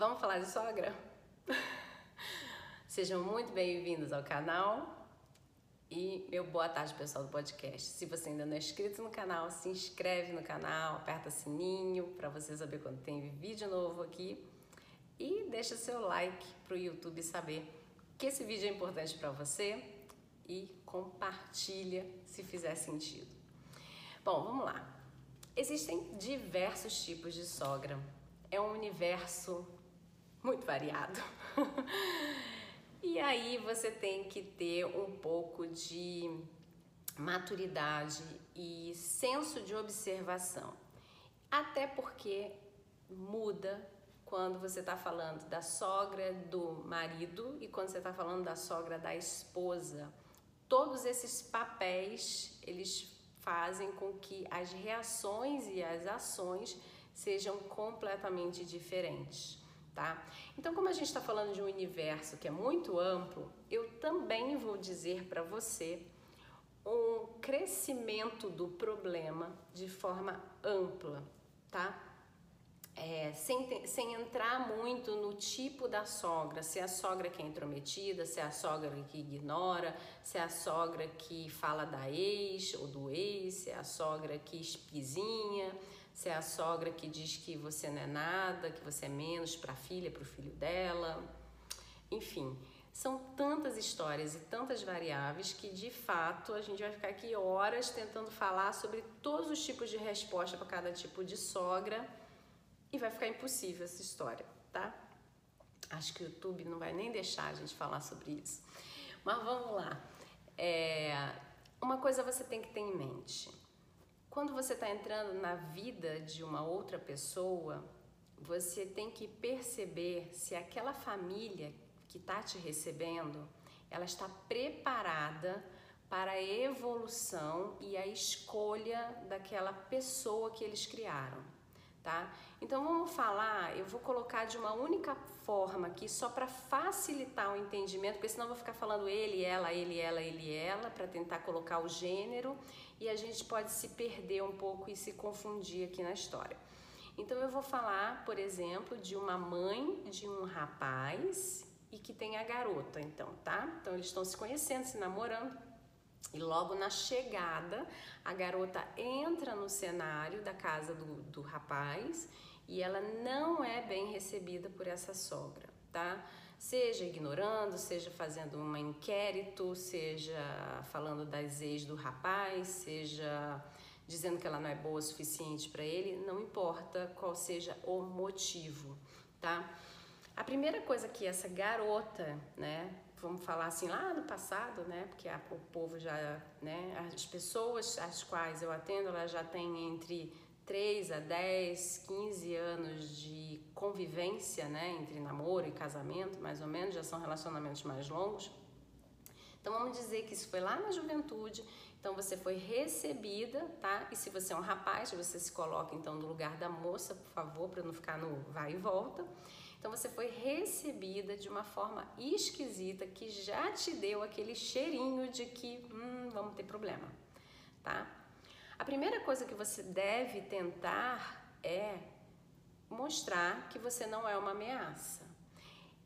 Vamos falar de sogra? Sejam muito bem-vindos ao canal e meu boa tarde, pessoal do podcast. Se você ainda não é inscrito no canal, se inscreve no canal, aperta sininho para você saber quando tem vídeo novo aqui e deixa seu like para o YouTube saber que esse vídeo é importante para você e compartilha se fizer sentido. Bom, vamos lá. Existem diversos tipos de sogra. É um universo muito variado. e aí você tem que ter um pouco de maturidade e senso de observação. Até porque muda quando você está falando da sogra do marido e quando você está falando da sogra da esposa. Todos esses papéis, eles fazem com que as reações e as ações sejam completamente diferentes tá? Então, como a gente está falando de um universo que é muito amplo, eu também vou dizer para você um crescimento do problema de forma ampla, tá? É, sem, sem entrar muito no tipo da sogra, se é a sogra que é intrometida, se é a sogra que ignora, se é a sogra que fala da ex ou do ex, se é a sogra que espizinha, se é a sogra que diz que você não é nada, que você é menos para a filha, para o filho dela. Enfim, são tantas histórias e tantas variáveis que de fato a gente vai ficar aqui horas tentando falar sobre todos os tipos de resposta para cada tipo de sogra e vai ficar impossível essa história, tá? Acho que o YouTube não vai nem deixar a gente falar sobre isso. Mas vamos lá. É, uma coisa você tem que ter em mente quando você está entrando na vida de uma outra pessoa, você tem que perceber se aquela família que está te recebendo, ela está preparada para a evolução e a escolha daquela pessoa que eles criaram tá? Então vamos falar, eu vou colocar de uma única forma aqui só para facilitar o entendimento, porque senão eu vou ficar falando ele, ela, ele, ela, ele, ela para tentar colocar o gênero e a gente pode se perder um pouco e se confundir aqui na história. Então eu vou falar, por exemplo, de uma mãe de um rapaz e que tem a garota, então, tá? Então eles estão se conhecendo, se namorando. E logo na chegada, a garota entra no cenário da casa do, do rapaz e ela não é bem recebida por essa sogra, tá? Seja ignorando, seja fazendo um inquérito, seja falando das ex do rapaz, seja dizendo que ela não é boa o suficiente para ele, não importa qual seja o motivo, tá? A primeira coisa que essa garota, né, vamos falar assim, lá no passado, né? Porque a, o povo já, né? As pessoas às quais eu atendo, elas já têm entre 3 a 10, 15 anos de convivência, né? Entre namoro e casamento, mais ou menos, já são relacionamentos mais longos. Então vamos dizer que isso foi lá na juventude, então você foi recebida, tá? E se você é um rapaz, você se coloca então no lugar da moça, por favor, para não ficar no vai e volta. Então você foi recebida de uma forma esquisita que já te deu aquele cheirinho de que hum, vamos ter problema, tá? A primeira coisa que você deve tentar é mostrar que você não é uma ameaça.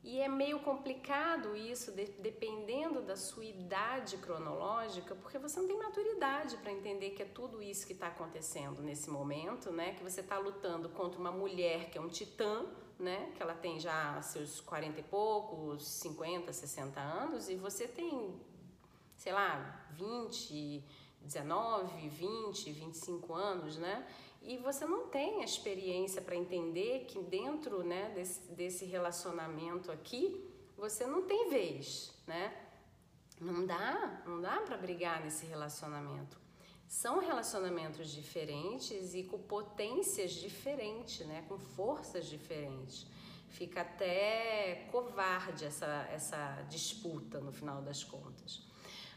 E é meio complicado isso, de, dependendo da sua idade cronológica, porque você não tem maturidade para entender que é tudo isso que está acontecendo nesse momento, né? Que você está lutando contra uma mulher que é um titã, né? Que ela tem já seus 40 e poucos, 50, 60 anos, e você tem, sei lá, 20, 19, 20, 25 anos, né? E você não tem a experiência para entender que dentro né, desse, desse relacionamento aqui, você não tem vez, né? Não dá, não dá para brigar nesse relacionamento. São relacionamentos diferentes e com potências diferentes, né? com forças diferentes. Fica até covarde essa, essa disputa no final das contas.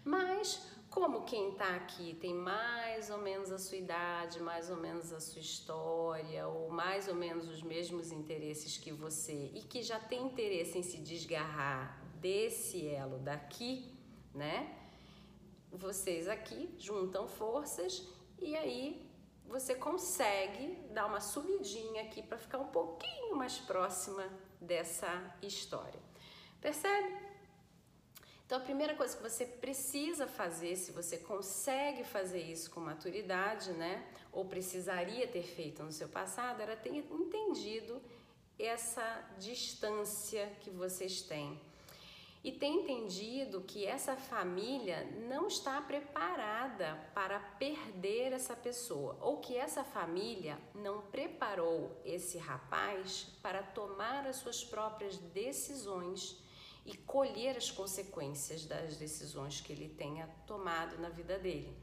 Mas, como quem está aqui tem mais ou menos a sua idade, mais ou menos a sua história, ou mais ou menos os mesmos interesses que você, e que já tem interesse em se desgarrar desse elo daqui, né? vocês aqui juntam forças e aí você consegue dar uma subidinha aqui para ficar um pouquinho mais próxima dessa história. Percebe? Então, a primeira coisa que você precisa fazer, se você consegue fazer isso com maturidade, né, ou precisaria ter feito no seu passado, era ter entendido essa distância que vocês têm. E tem entendido que essa família não está preparada para perder essa pessoa, ou que essa família não preparou esse rapaz para tomar as suas próprias decisões e colher as consequências das decisões que ele tenha tomado na vida dele.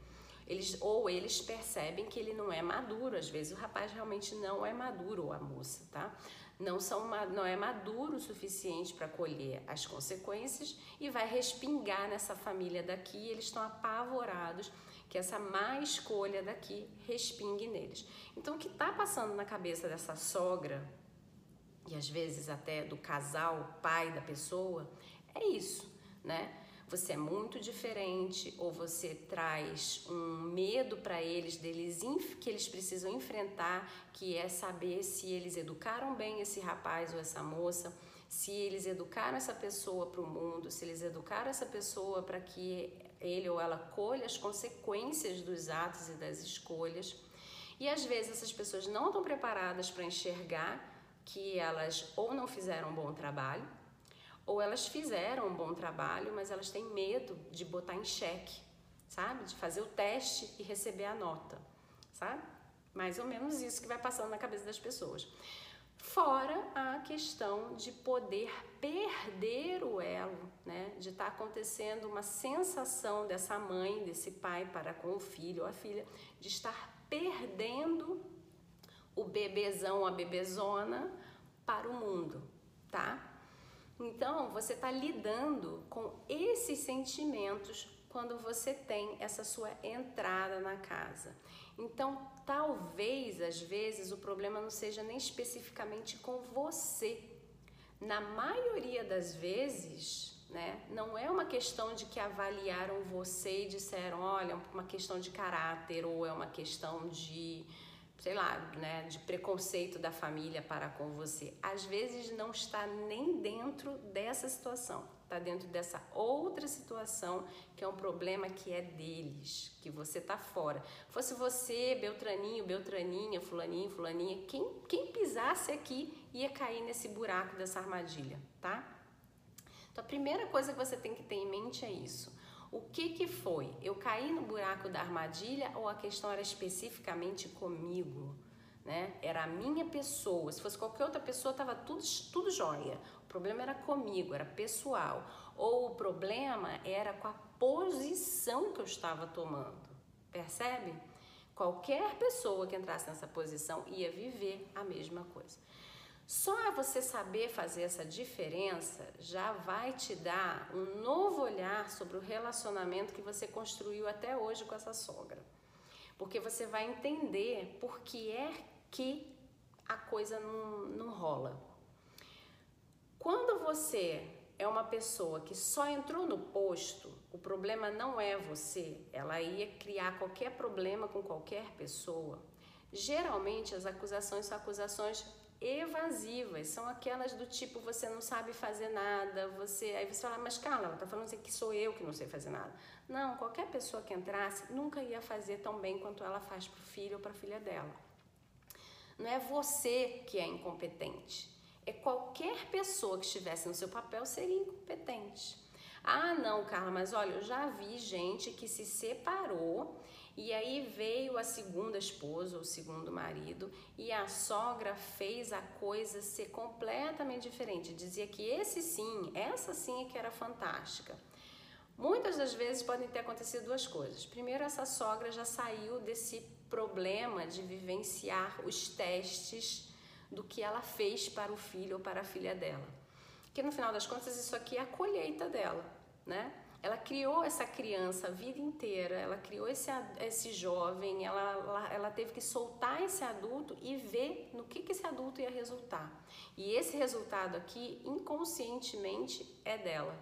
Eles, ou eles percebem que ele não é maduro, às vezes o rapaz realmente não é maduro, ou a moça, tá? não, são, não é maduro o suficiente para colher as consequências e vai respingar nessa família daqui. Eles estão apavorados que essa má escolha daqui respingue neles. Então, o que está passando na cabeça dessa sogra, e às vezes até do casal, pai da pessoa, é isso, né? você é muito diferente ou você traz um medo para eles deles que eles precisam enfrentar, que é saber se eles educaram bem esse rapaz ou essa moça, se eles educaram essa pessoa para o mundo, se eles educaram essa pessoa para que ele ou ela colha as consequências dos atos e das escolhas. E às vezes essas pessoas não estão preparadas para enxergar que elas ou não fizeram um bom trabalho ou elas fizeram um bom trabalho, mas elas têm medo de botar em xeque, sabe? De fazer o teste e receber a nota, sabe? Mais ou menos isso que vai passando na cabeça das pessoas. Fora a questão de poder perder o elo, né? De estar tá acontecendo uma sensação dessa mãe, desse pai para com o filho ou a filha, de estar perdendo o bebezão, a bebezona para o mundo, tá? Então, você está lidando com esses sentimentos quando você tem essa sua entrada na casa. Então, talvez às vezes o problema não seja nem especificamente com você. Na maioria das vezes, né, não é uma questão de que avaliaram você e disseram, olha, é uma questão de caráter ou é uma questão de sei lá, né, de preconceito da família para com você. Às vezes não está nem dentro dessa situação, está dentro dessa outra situação que é um problema que é deles, que você está fora. Fosse você, Beltraninho, Beltraninha, fulaninho, fulaninha, quem, quem pisasse aqui ia cair nesse buraco dessa armadilha, tá? Então a primeira coisa que você tem que ter em mente é isso. O que que foi? Eu caí no buraco da armadilha ou a questão era especificamente comigo? Né? Era a minha pessoa. Se fosse qualquer outra pessoa, estava tudo, tudo jóia. O problema era comigo, era pessoal. Ou o problema era com a posição que eu estava tomando. Percebe? Qualquer pessoa que entrasse nessa posição ia viver a mesma coisa. Só você saber fazer essa diferença já vai te dar um novo olhar sobre o relacionamento que você construiu até hoje com essa sogra. Porque você vai entender por que é que a coisa não, não rola. Quando você é uma pessoa que só entrou no posto, o problema não é você, ela ia criar qualquer problema com qualquer pessoa. Geralmente as acusações são acusações evasivas, são aquelas do tipo você não sabe fazer nada, você aí você fala, mas Carla, ela tá falando assim que sou eu que não sei fazer nada. Não, qualquer pessoa que entrasse nunca ia fazer tão bem quanto ela faz pro filho ou para filha dela. Não é você que é incompetente, é qualquer pessoa que estivesse no seu papel seria incompetente. Ah, não, Carla, mas olha, eu já vi gente que se separou e aí veio a segunda esposa, o segundo marido, e a sogra fez a coisa ser completamente diferente. Dizia que esse sim, essa sim é que era fantástica. Muitas das vezes podem ter acontecido duas coisas. Primeiro, essa sogra já saiu desse problema de vivenciar os testes do que ela fez para o filho ou para a filha dela. Que no final das contas, isso aqui é a colheita dela, né? Ela criou essa criança a vida inteira, ela criou esse, esse jovem, ela, ela, ela teve que soltar esse adulto e ver no que, que esse adulto ia resultar. E esse resultado aqui, inconscientemente, é dela.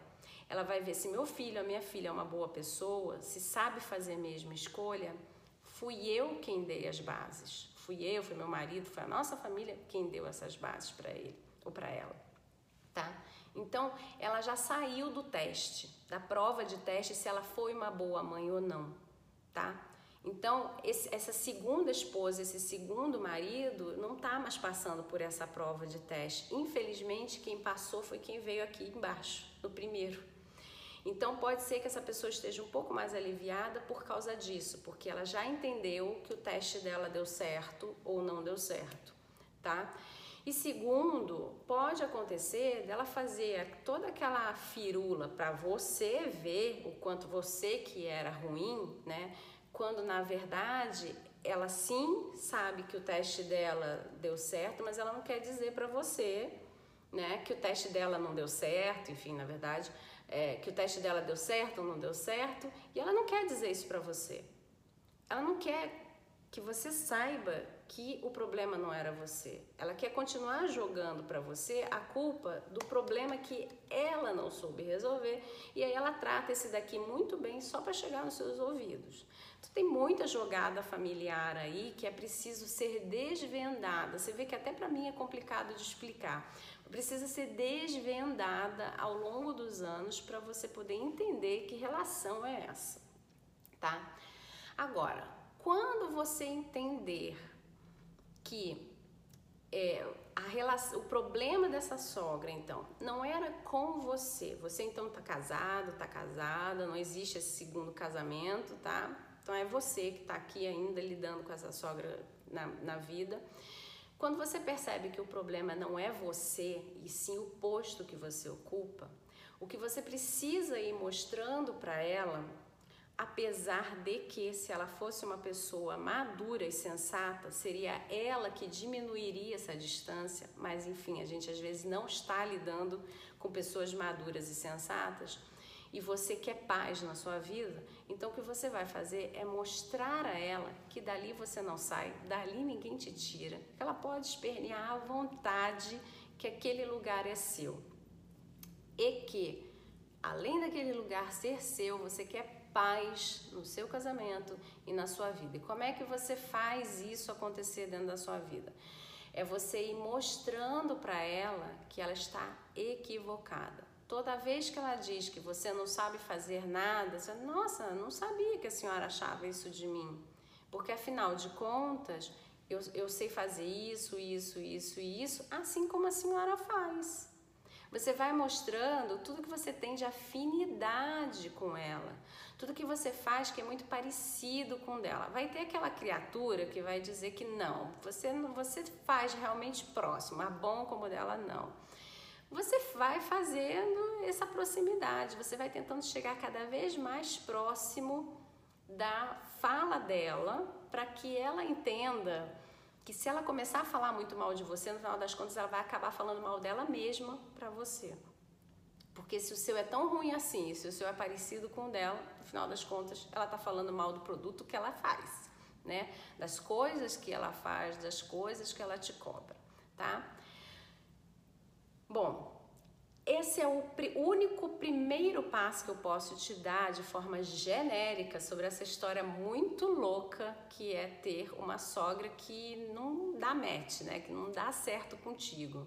Ela vai ver se meu filho, a minha filha é uma boa pessoa, se sabe fazer mesmo escolha, fui eu quem dei as bases. Fui eu, foi meu marido, foi a nossa família quem deu essas bases para ele ou para ela, tá? Então, ela já saiu do teste, da prova de teste se ela foi uma boa mãe ou não, tá? Então, esse, essa segunda esposa, esse segundo marido, não está mais passando por essa prova de teste. Infelizmente, quem passou foi quem veio aqui embaixo, no primeiro. Então, pode ser que essa pessoa esteja um pouco mais aliviada por causa disso, porque ela já entendeu que o teste dela deu certo ou não deu certo, tá? E segundo, pode acontecer dela fazer toda aquela firula para você ver o quanto você que era ruim, né? quando na verdade ela sim sabe que o teste dela deu certo, mas ela não quer dizer para você, né, que o teste dela não deu certo, enfim, na verdade, é, que o teste dela deu certo ou não deu certo, e ela não quer dizer isso para você. Ela não quer que você saiba que o problema não era você. Ela quer continuar jogando para você a culpa do problema que ela não soube resolver e aí ela trata esse daqui muito bem só para chegar nos seus ouvidos. Então, tem muita jogada familiar aí que é preciso ser desvendada. Você vê que até para mim é complicado de explicar. Precisa ser desvendada ao longo dos anos para você poder entender que relação é essa, tá? Agora, quando você entender que é, relação, o problema dessa sogra, então, não era com você. Você então tá casado, tá casada, não existe esse segundo casamento, tá? Então é você que está aqui ainda lidando com essa sogra na, na vida. Quando você percebe que o problema não é você, e sim o posto que você ocupa, o que você precisa ir mostrando para ela, apesar de que se ela fosse uma pessoa madura e sensata, seria ela que diminuiria essa distância, mas enfim, a gente às vezes não está lidando com pessoas maduras e sensatas. E você quer paz na sua vida, então o que você vai fazer é mostrar a ela que dali você não sai, dali ninguém te tira, que ela pode espernear à vontade que aquele lugar é seu. E que, além daquele lugar ser seu, você quer paz no seu casamento e na sua vida. E como é que você faz isso acontecer dentro da sua vida? É você ir mostrando para ela que ela está equivocada. Toda vez que ela diz que você não sabe fazer nada, você, nossa, não sabia que a senhora achava isso de mim. Porque afinal de contas, eu, eu sei fazer isso, isso, isso e isso, assim como a senhora faz. Você vai mostrando tudo que você tem de afinidade com ela, tudo que você faz que é muito parecido com dela. Vai ter aquela criatura que vai dizer que não, você você faz realmente próximo, a bom como dela não você vai fazendo essa proximidade, você vai tentando chegar cada vez mais próximo da fala dela, para que ela entenda que se ela começar a falar muito mal de você, no final das contas ela vai acabar falando mal dela mesma para você. Porque se o seu é tão ruim assim, se o seu é parecido com o dela, no final das contas ela está falando mal do produto que ela faz, né? Das coisas que ela faz, das coisas que ela te cobra, tá? Bom, esse é o único primeiro passo que eu posso te dar de forma genérica sobre essa história muito louca que é ter uma sogra que não dá match, né? Que não dá certo contigo.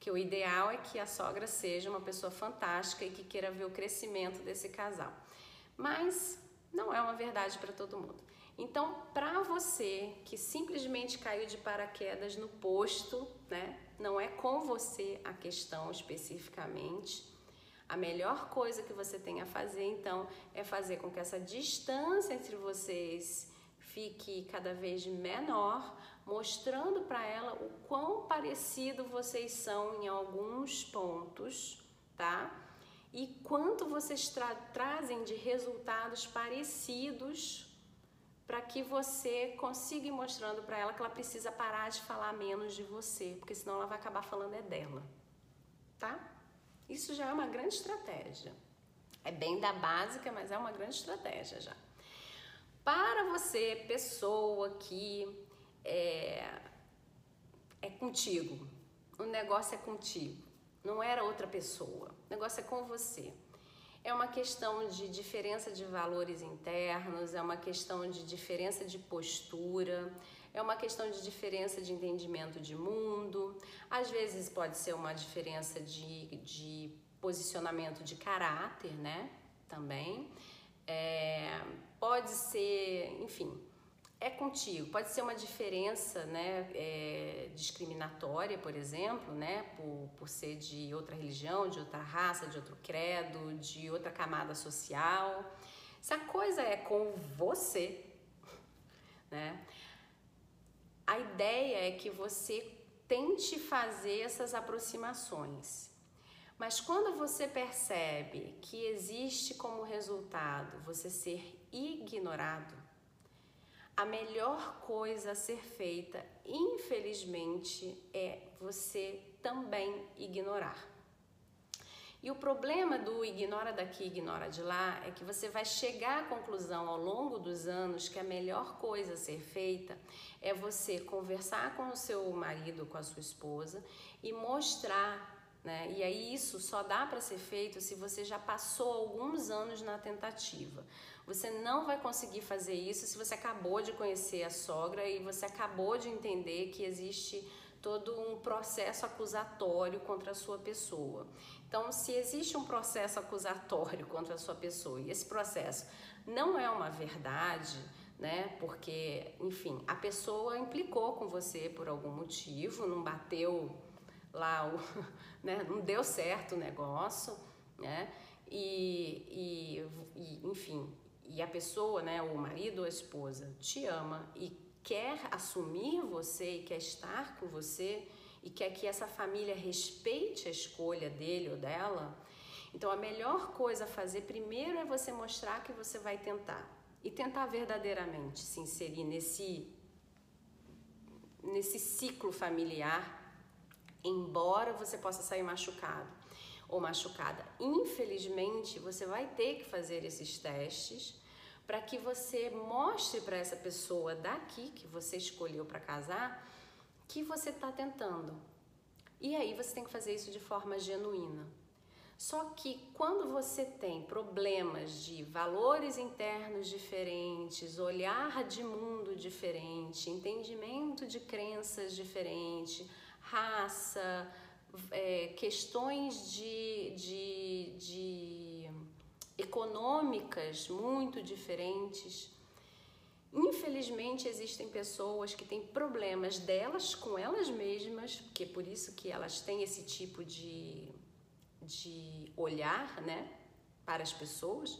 Que o ideal é que a sogra seja uma pessoa fantástica e que queira ver o crescimento desse casal. Mas não é uma verdade para todo mundo. Então, para você que simplesmente caiu de paraquedas no posto, né? Não é com você a questão especificamente. A melhor coisa que você tem a fazer, então, é fazer com que essa distância entre vocês fique cada vez menor, mostrando para ela o quão parecido vocês são em alguns pontos, tá? E quanto vocês tra trazem de resultados parecidos para que você consiga ir mostrando para ela que ela precisa parar de falar menos de você, porque senão ela vai acabar falando é dela, tá? Isso já é uma grande estratégia. É bem da básica, mas é uma grande estratégia já. Para você, pessoa que é, é contigo, o negócio é contigo, não era outra pessoa, o negócio é com você. É uma questão de diferença de valores internos, é uma questão de diferença de postura, é uma questão de diferença de entendimento de mundo, às vezes pode ser uma diferença de, de posicionamento de caráter, né? Também. É, pode ser, enfim, é contigo. Pode ser uma diferença né, é, discriminatória, por exemplo, né, por, por ser de outra religião, de outra raça, de outro credo, de outra camada social. Se a coisa é com você, né, a ideia é que você tente fazer essas aproximações. Mas quando você percebe que existe como resultado você ser ignorado, a melhor coisa a ser feita, infelizmente, é você também ignorar. E o problema do ignora daqui, ignora de lá é que você vai chegar à conclusão ao longo dos anos que a melhor coisa a ser feita é você conversar com o seu marido, com a sua esposa e mostrar né? E aí isso só dá para ser feito se você já passou alguns anos na tentativa. Você não vai conseguir fazer isso se você acabou de conhecer a sogra e você acabou de entender que existe todo um processo acusatório contra a sua pessoa. Então, se existe um processo acusatório contra a sua pessoa e esse processo não é uma verdade, né? Porque, enfim, a pessoa implicou com você por algum motivo, não bateu lá, o, né? não deu certo o negócio, né? E, e, e, enfim, e a pessoa, né, o marido ou a esposa, te ama e quer assumir você e quer estar com você e quer que essa família respeite a escolha dele ou dela, então a melhor coisa a fazer primeiro é você mostrar que você vai tentar e tentar verdadeiramente se inserir nesse nesse ciclo familiar embora você possa sair machucado ou machucada. Infelizmente, você vai ter que fazer esses testes para que você mostre para essa pessoa daqui que você escolheu para casar que você está tentando. E aí você tem que fazer isso de forma genuína. Só que quando você tem problemas de valores internos diferentes, olhar de mundo diferente, entendimento de crenças diferente, raça, é, questões de, de, de econômicas muito diferentes. Infelizmente existem pessoas que têm problemas delas com elas mesmas, que é por isso que elas têm esse tipo de, de olhar, né, para as pessoas,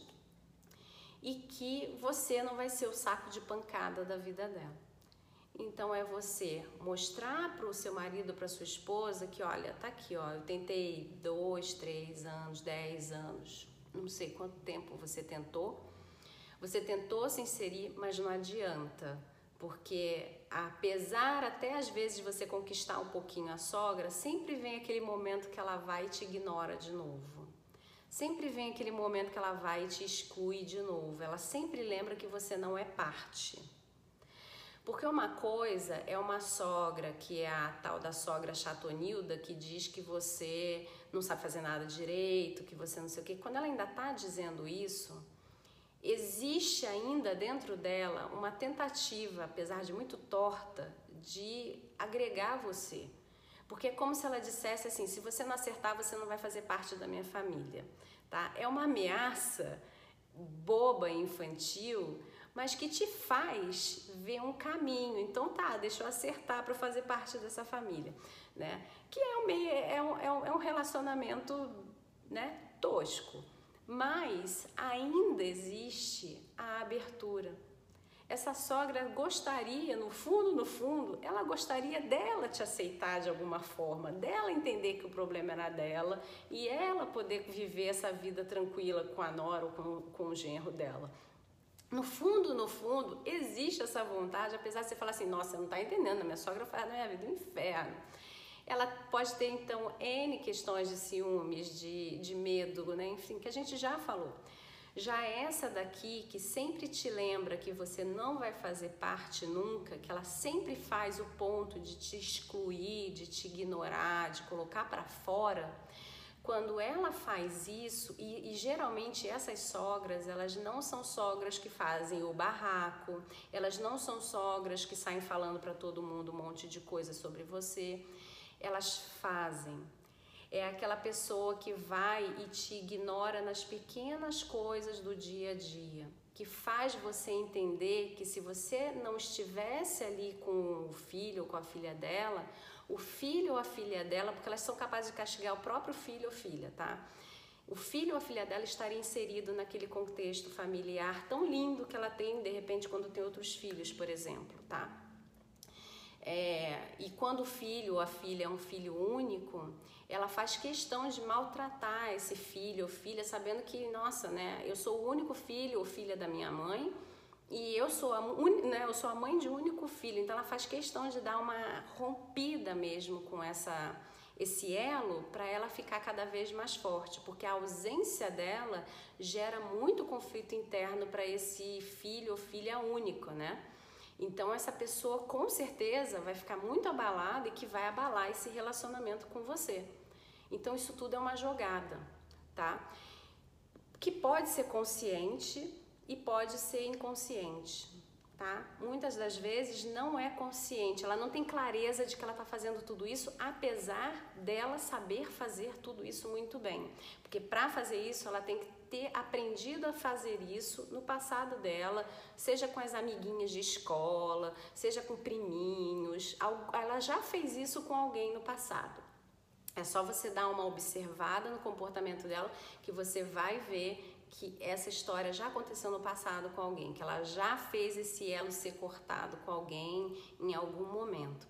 e que você não vai ser o saco de pancada da vida dela. Então é você mostrar para o seu marido, para sua esposa que, olha, tá aqui, ó, eu tentei dois, três anos, dez anos, não sei quanto tempo você tentou. Você tentou se inserir, mas não adianta, porque apesar até às vezes de você conquistar um pouquinho a sogra, sempre vem aquele momento que ela vai e te ignora de novo. Sempre vem aquele momento que ela vai e te exclui de novo. Ela sempre lembra que você não é parte. Porque uma coisa é uma sogra, que é a tal da sogra chatonilda, que diz que você não sabe fazer nada direito, que você não sei o quê. Quando ela ainda está dizendo isso, existe ainda dentro dela uma tentativa, apesar de muito torta, de agregar você. Porque é como se ela dissesse assim: se você não acertar, você não vai fazer parte da minha família. Tá? É uma ameaça boba, infantil, mas que te faz ver um caminho. Então tá, deixa eu acertar para fazer parte dessa família, né? Que é um, meio, é um, é um, é um relacionamento, né, tosco, mas ainda existe a abertura. Essa sogra gostaria, no fundo, no fundo, ela gostaria dela te aceitar de alguma forma, dela entender que o problema era dela e ela poder viver essa vida tranquila com a nora ou com, com o genro dela. No fundo, no fundo, existe essa vontade, apesar de você falar assim, nossa, você não está entendendo, minha sogra faz na minha vida um inferno. Ela pode ter, então, N questões de ciúmes, de, de medo, né? enfim, que a gente já falou. Já essa daqui, que sempre te lembra que você não vai fazer parte nunca, que ela sempre faz o ponto de te excluir, de te ignorar, de colocar para fora, quando ela faz isso, e, e, geralmente essas sogras, elas não são sogras que fazem o barraco, elas não são sogras que saem falando para todo mundo um monte de coisa sobre você, elas fazem. É aquela pessoa que vai e te ignora nas pequenas coisas do dia a dia, que faz você entender que se você não estivesse ali com o filho ou com a filha dela, o filho ou a filha dela, porque elas são capazes de castigar o próprio filho ou filha, tá? O filho ou a filha dela estaria inserido naquele contexto familiar tão lindo que ela tem, de repente, quando tem outros filhos, por exemplo, tá? É, e quando o filho ou a filha é um filho único, ela faz questão de maltratar esse filho ou filha, sabendo que, nossa, né, eu sou o único filho ou filha da minha mãe e eu sou a, né, eu sou a mãe de um único filho, então ela faz questão de dar uma rompida mesmo com essa esse elo para ela ficar cada vez mais forte, porque a ausência dela gera muito conflito interno para esse filho ou filha único, né? Então essa pessoa com certeza vai ficar muito abalada e que vai abalar esse relacionamento com você. Então isso tudo é uma jogada, tá? Que pode ser consciente e pode ser inconsciente, tá? Muitas das vezes não é consciente, ela não tem clareza de que ela está fazendo tudo isso, apesar dela saber fazer tudo isso muito bem. Porque para fazer isso, ela tem que ter aprendido a fazer isso no passado dela, seja com as amiguinhas de escola, seja com priminhos, ela já fez isso com alguém no passado. É só você dar uma observada no comportamento dela que você vai ver que essa história já aconteceu no passado com alguém, que ela já fez esse elo ser cortado com alguém em algum momento.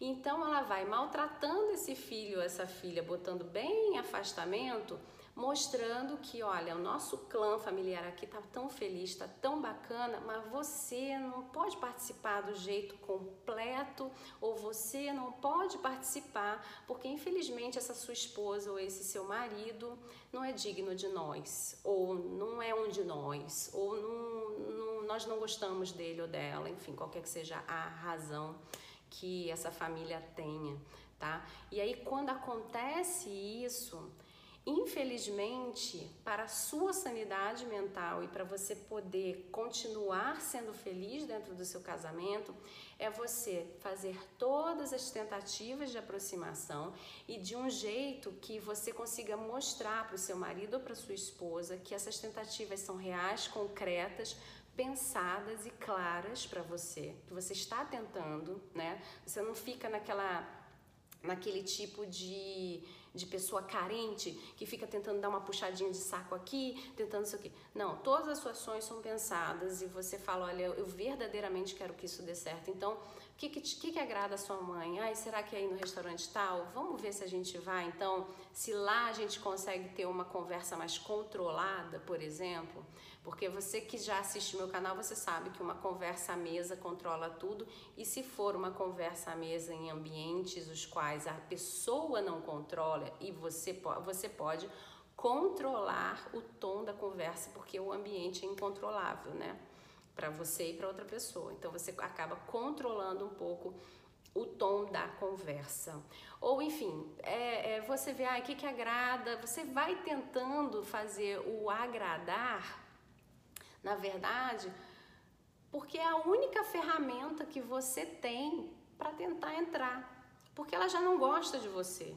Então ela vai maltratando esse filho, essa filha, botando bem em afastamento mostrando que, olha, o nosso clã familiar aqui tá tão feliz, tá tão bacana, mas você não pode participar do jeito completo ou você não pode participar porque infelizmente essa sua esposa ou esse seu marido não é digno de nós ou não é um de nós ou não, não, nós não gostamos dele ou dela, enfim, qualquer que seja a razão que essa família tenha, tá? E aí quando acontece isso, Infelizmente, para a sua sanidade mental e para você poder continuar sendo feliz dentro do seu casamento, é você fazer todas as tentativas de aproximação e de um jeito que você consiga mostrar para o seu marido ou para sua esposa que essas tentativas são reais, concretas, pensadas e claras para você, que você está tentando, né? Você não fica naquela naquele tipo de de pessoa carente que fica tentando dar uma puxadinha de saco aqui, tentando isso aqui. Não, todas as suas ações são pensadas e você fala, olha, eu verdadeiramente quero que isso dê certo. Então, o que, que, que, agrada a sua mãe? Ai, será que é ir no restaurante tal? Vamos ver se a gente vai. Então, se lá a gente consegue ter uma conversa mais controlada, por exemplo, porque você que já assiste meu canal, você sabe que uma conversa à mesa controla tudo, e se for uma conversa à mesa em ambientes os quais a pessoa não controla e você, você pode controlar o tom da conversa, porque o ambiente é incontrolável, né? Para você e para outra pessoa. Então você acaba controlando um pouco o tom da conversa. Ou enfim, é, é você vê ah, o que, que agrada, você vai tentando fazer o agradar na verdade, porque é a única ferramenta que você tem para tentar entrar. Porque ela já não gosta de você.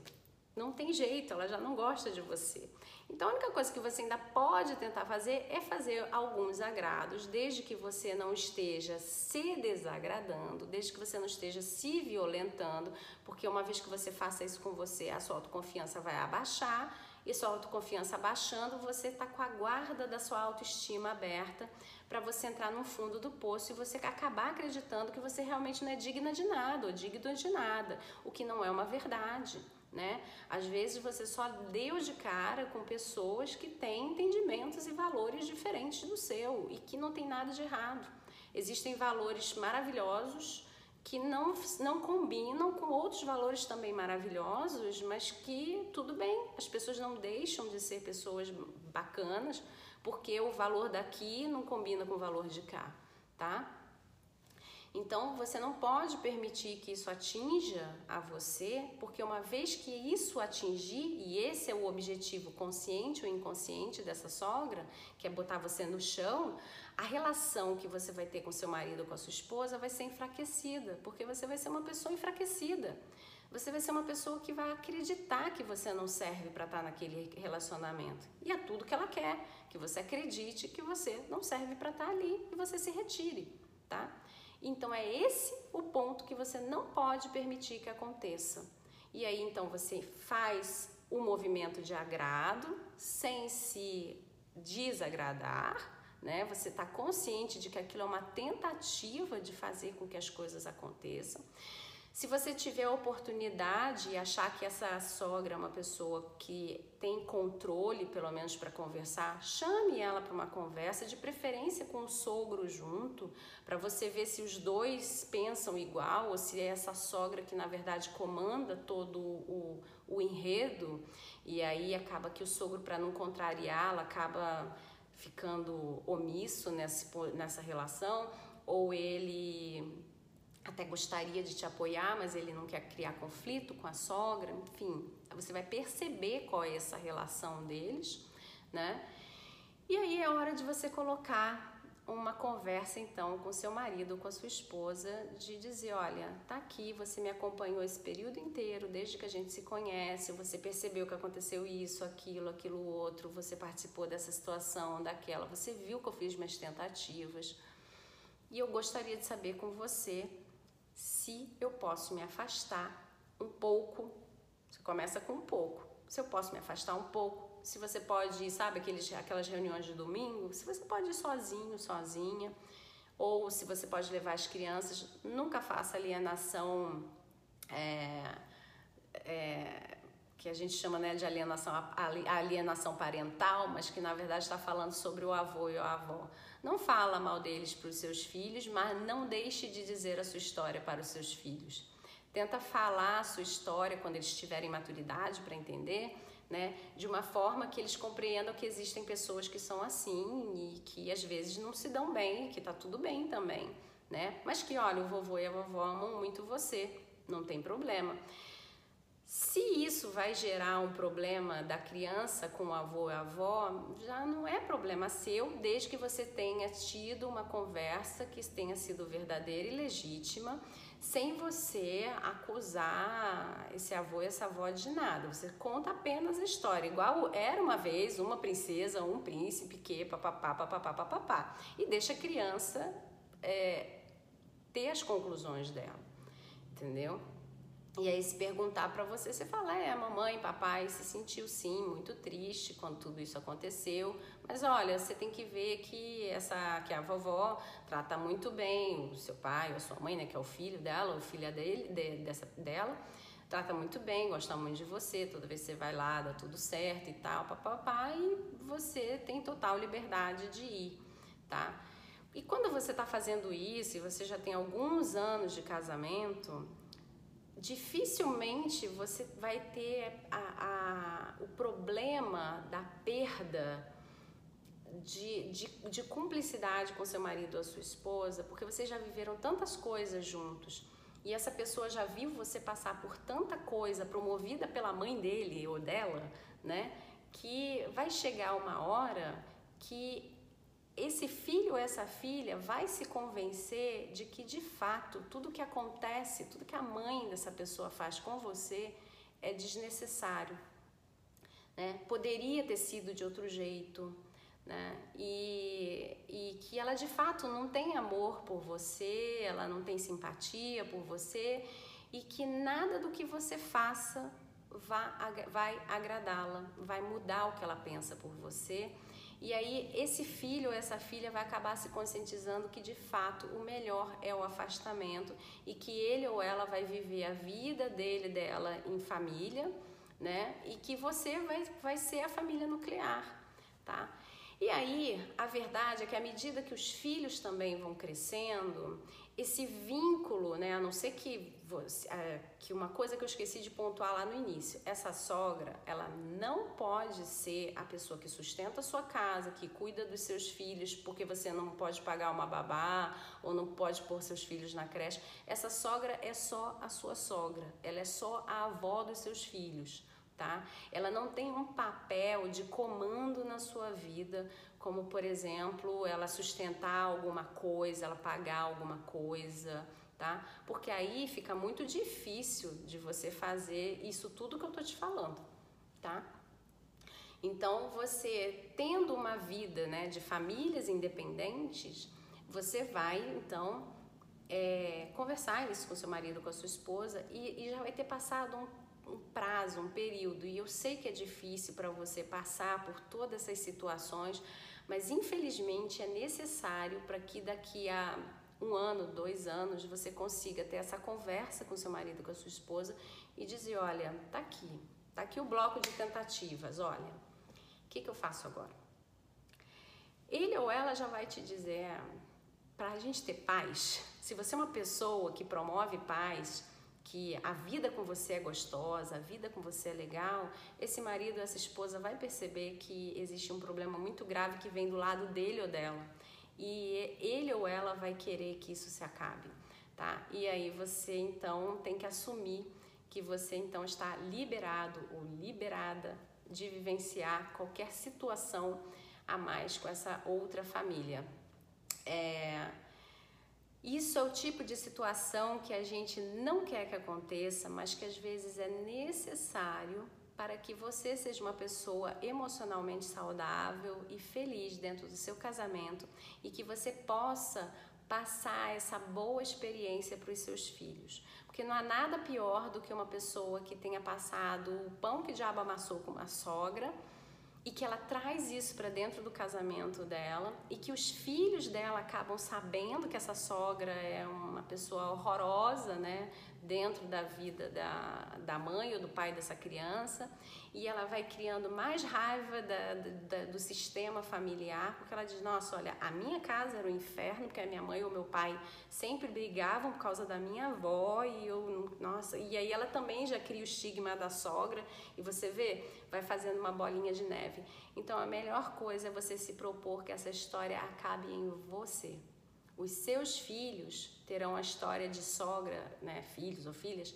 Não tem jeito, ela já não gosta de você. Então a única coisa que você ainda pode tentar fazer é fazer alguns agrados, desde que você não esteja se desagradando, desde que você não esteja se violentando, porque uma vez que você faça isso com você, a sua autoconfiança vai abaixar e sua autoconfiança baixando, você está com a guarda da sua autoestima aberta para você entrar no fundo do poço e você acabar acreditando que você realmente não é digna de nada ou digno de nada, o que não é uma verdade. Né? Às vezes você só deu de cara com pessoas que têm entendimentos e valores diferentes do seu e que não tem nada de errado. Existem valores maravilhosos que não, não combinam com outros valores também maravilhosos, mas que tudo bem, as pessoas não deixam de ser pessoas bacanas porque o valor daqui não combina com o valor de cá, tá? Então você não pode permitir que isso atinja a você, porque uma vez que isso atingir, e esse é o objetivo consciente ou inconsciente dessa sogra, que é botar você no chão, a relação que você vai ter com seu marido ou com a sua esposa vai ser enfraquecida, porque você vai ser uma pessoa enfraquecida. Você vai ser uma pessoa que vai acreditar que você não serve para estar naquele relacionamento. E é tudo que ela quer, que você acredite que você não serve para estar ali e você se retire, tá? Então é esse o ponto que você não pode permitir que aconteça. E aí então você faz o movimento de agrado sem se desagradar, né? Você está consciente de que aquilo é uma tentativa de fazer com que as coisas aconteçam. Se você tiver a oportunidade e achar que essa sogra é uma pessoa que tem controle, pelo menos para conversar, chame ela para uma conversa, de preferência com o sogro junto, para você ver se os dois pensam igual ou se é essa sogra que na verdade comanda todo o, o enredo. E aí acaba que o sogro, para não contrariá-la, acaba ficando omisso nessa, nessa relação ou ele até gostaria de te apoiar, mas ele não quer criar conflito com a sogra, enfim, você vai perceber qual é essa relação deles, né? E aí é hora de você colocar uma conversa então com seu marido, com a sua esposa, de dizer, olha, tá aqui, você me acompanhou esse período inteiro, desde que a gente se conhece, você percebeu que aconteceu isso, aquilo, aquilo outro, você participou dessa situação, daquela, você viu que eu fiz minhas tentativas. E eu gostaria de saber com você se eu posso me afastar um pouco. Você começa com um pouco. Se eu posso me afastar um pouco, se você pode, sabe, aqueles, aquelas reuniões de domingo, se você pode ir sozinho, sozinha, ou se você pode levar as crianças, nunca faça alienação é, é, que a gente chama né, de alienação, alienação parental, mas que na verdade está falando sobre o avô e a avó. Não fala mal deles para os seus filhos, mas não deixe de dizer a sua história para os seus filhos. Tenta falar a sua história quando eles tiverem maturidade para entender, né, de uma forma que eles compreendam que existem pessoas que são assim e que às vezes não se dão bem, que tá tudo bem também, né? Mas que olha, o vovô e a vovó amam muito você, não tem problema. Se isso vai gerar um problema da criança com o avô e a avó, já não é problema seu, desde que você tenha tido uma conversa que tenha sido verdadeira e legítima, sem você acusar esse avô e essa avó de nada. Você conta apenas a história, igual era uma vez uma princesa, um príncipe, que papapá, papapá, papapá. E deixa a criança é, ter as conclusões dela, entendeu? E aí, se perguntar para você, você fala: é, mamãe, papai se sentiu sim muito triste quando tudo isso aconteceu, mas olha, você tem que ver que essa que a vovó trata muito bem o seu pai a sua mãe, né, que é o filho dela, ou filha dele, de, dessa, dela, trata muito bem, gosta muito de você, toda vez que você vai lá, dá tudo certo e tal, papapá, e você tem total liberdade de ir, tá? E quando você está fazendo isso e você já tem alguns anos de casamento, dificilmente você vai ter a, a, o problema da perda de, de, de, cumplicidade com seu marido ou sua esposa, porque vocês já viveram tantas coisas juntos e essa pessoa já viu você passar por tanta coisa promovida pela mãe dele ou dela, né? Que vai chegar uma hora que esse filho ou essa filha vai se convencer de que de fato tudo que acontece, tudo que a mãe dessa pessoa faz com você é desnecessário. Né? Poderia ter sido de outro jeito. Né? E, e que ela de fato não tem amor por você, ela não tem simpatia por você e que nada do que você faça vai, vai agradá-la, vai mudar o que ela pensa por você e aí esse filho ou essa filha vai acabar se conscientizando que de fato o melhor é o afastamento e que ele ou ela vai viver a vida dele dela em família, né? E que você vai, vai ser a família nuclear, tá? E aí, a verdade é que à medida que os filhos também vão crescendo, esse vínculo, né, a não ser que você, é, que uma coisa que eu esqueci de pontuar lá no início, essa sogra, ela não pode ser a pessoa que sustenta a sua casa, que cuida dos seus filhos, porque você não pode pagar uma babá ou não pode pôr seus filhos na creche. Essa sogra é só a sua sogra, ela é só a avó dos seus filhos. Tá? Ela não tem um papel de comando na sua vida, como por exemplo, ela sustentar alguma coisa, ela pagar alguma coisa, tá? Porque aí fica muito difícil de você fazer isso tudo que eu tô te falando, tá? Então, você tendo uma vida, né, de famílias independentes, você vai então é, conversar isso com seu marido, com a sua esposa e, e já vai ter passado um, um, prazo, um período. E eu sei que é difícil para você passar por todas essas situações, mas infelizmente é necessário para que daqui a um ano, dois anos, você consiga ter essa conversa com seu marido, com a sua esposa e dizer: olha, tá aqui, tá aqui o bloco de tentativas, olha, o que, que eu faço agora? Ele ou ela já vai te dizer: para a gente ter paz, se você é uma pessoa que promove paz, que a vida com você é gostosa, a vida com você é legal, esse marido, essa esposa vai perceber que existe um problema muito grave que vem do lado dele ou dela e ele ou ela vai querer que isso se acabe, tá? E aí você então tem que assumir que você então está liberado ou liberada de vivenciar qualquer situação a mais com essa outra família. É, isso é o tipo de situação que a gente não quer que aconteça, mas que às vezes é necessário para que você seja uma pessoa emocionalmente saudável e feliz dentro do seu casamento e que você possa passar essa boa experiência para os seus filhos. Porque não há nada pior do que uma pessoa que tenha passado o pão que diabo amassou com uma sogra e que ela traz isso para dentro do casamento dela e que os filhos dela acabam sabendo que essa sogra é uma pessoa horrorosa, né? Dentro da vida da, da mãe ou do pai dessa criança e ela vai criando mais raiva da, da, do sistema familiar, porque ela diz: Nossa, olha, a minha casa era um inferno, porque a minha mãe ou meu pai sempre brigavam por causa da minha avó, e eu, nossa, e aí ela também já cria o estigma da sogra, e você vê, vai fazendo uma bolinha de neve. Então a melhor coisa é você se propor que essa história acabe em você. Os seus filhos terão a história de sogra, né, filhos ou filhas,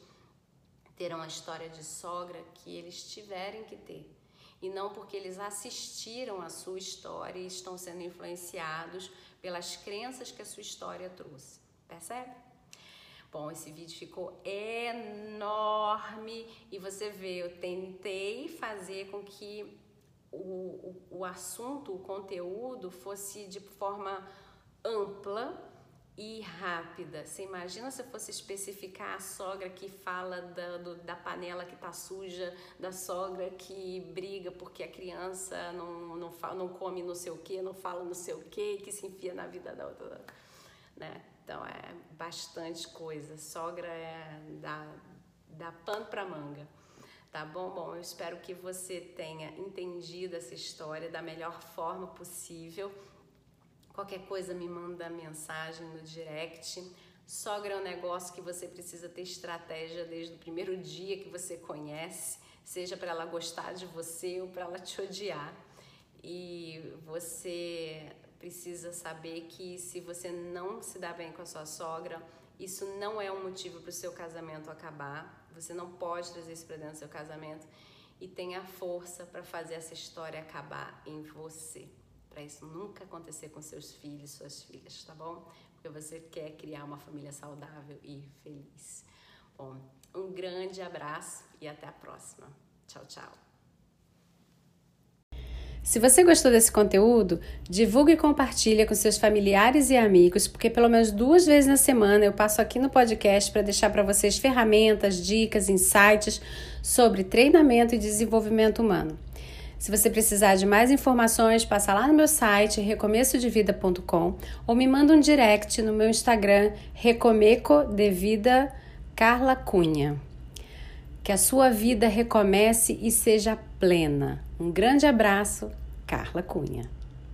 terão a história de sogra que eles tiverem que ter. E não porque eles assistiram a sua história e estão sendo influenciados pelas crenças que a sua história trouxe. Percebe? Bom, esse vídeo ficou enorme e você vê, eu tentei fazer com que o, o, o assunto, o conteúdo fosse de forma ampla e rápida. Você imagina se eu fosse especificar a sogra que fala da, do, da panela que tá suja, da sogra que briga porque a criança não, não, fala, não come não sei o que, não fala não sei o que, que se enfia na vida da outra. Né? Então é bastante coisa. Sogra é da, da pano para manga. Tá bom? Bom, eu espero que você tenha entendido essa história da melhor forma possível. Qualquer coisa me manda mensagem no direct. Sogra é um negócio que você precisa ter estratégia desde o primeiro dia que você conhece, seja para ela gostar de você ou para ela te odiar. E você precisa saber que se você não se dá bem com a sua sogra, isso não é um motivo para o seu casamento acabar. Você não pode trazer isso para dentro do seu casamento e tenha força para fazer essa história acabar em você para isso nunca acontecer com seus filhos, suas filhas, tá bom? Porque você quer criar uma família saudável e feliz. Bom, um grande abraço e até a próxima. Tchau, tchau. Se você gostou desse conteúdo, divulgue e compartilhe com seus familiares e amigos, porque pelo menos duas vezes na semana eu passo aqui no podcast para deixar para vocês ferramentas, dicas, insights sobre treinamento e desenvolvimento humano. Se você precisar de mais informações, passa lá no meu site recomeçodevida.com ou me manda um direct no meu Instagram Recomeco de Vida Carla Cunha. Que a sua vida recomece e seja plena. Um grande abraço, Carla Cunha.